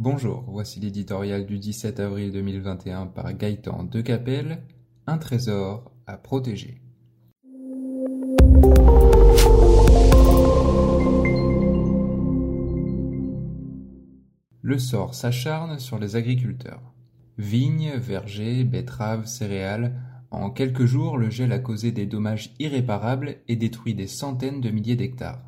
Bonjour, voici l'éditorial du 17 avril 2021 par Gaëtan Decapelle, Un trésor à protéger. Le sort s'acharne sur les agriculteurs. Vignes, vergers, betteraves, céréales, en quelques jours, le gel a causé des dommages irréparables et détruit des centaines de milliers d'hectares.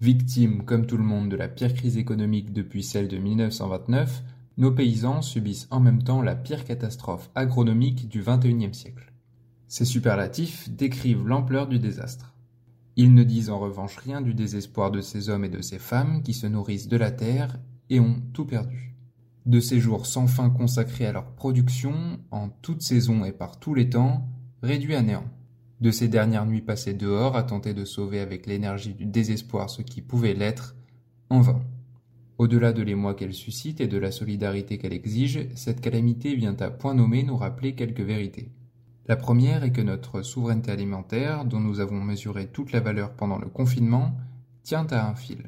Victimes, comme tout le monde, de la pire crise économique depuis celle de 1929, nos paysans subissent en même temps la pire catastrophe agronomique du XXIe siècle. Ces superlatifs décrivent l'ampleur du désastre. Ils ne disent en revanche rien du désespoir de ces hommes et de ces femmes qui se nourrissent de la terre et ont tout perdu de ces jours sans fin consacrés à leur production, en toute saison et par tous les temps, réduits à néant. De ces dernières nuits passées dehors à tenter de sauver avec l'énergie du désespoir ce qui pouvait l'être, en vain. Au-delà de l'émoi qu'elle suscite et de la solidarité qu'elle exige, cette calamité vient à point nommé nous rappeler quelques vérités. La première est que notre souveraineté alimentaire, dont nous avons mesuré toute la valeur pendant le confinement, tient à un fil.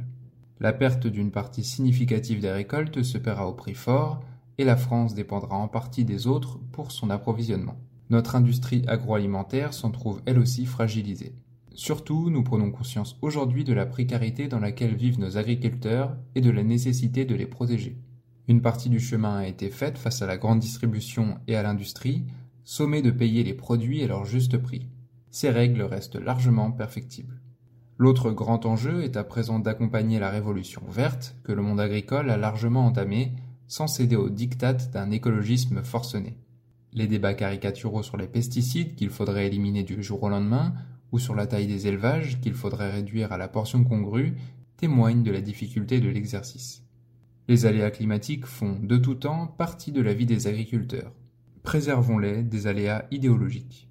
La perte d'une partie significative des récoltes se paiera au prix fort, et la France dépendra en partie des autres pour son approvisionnement. Notre industrie agroalimentaire s'en trouve elle aussi fragilisée. Surtout, nous prenons conscience aujourd'hui de la précarité dans laquelle vivent nos agriculteurs et de la nécessité de les protéger. Une partie du chemin a été faite face à la grande distribution et à l'industrie, sommée de payer les produits à leur juste prix. Ces règles restent largement perfectibles. L'autre grand enjeu est à présent d'accompagner la révolution verte que le monde agricole a largement entamée sans céder aux dictates d'un écologisme forcené. Les débats caricaturaux sur les pesticides qu'il faudrait éliminer du jour au lendemain ou sur la taille des élevages qu'il faudrait réduire à la portion congrue témoignent de la difficulté de l'exercice. Les aléas climatiques font de tout temps partie de la vie des agriculteurs. Préservons-les des aléas idéologiques.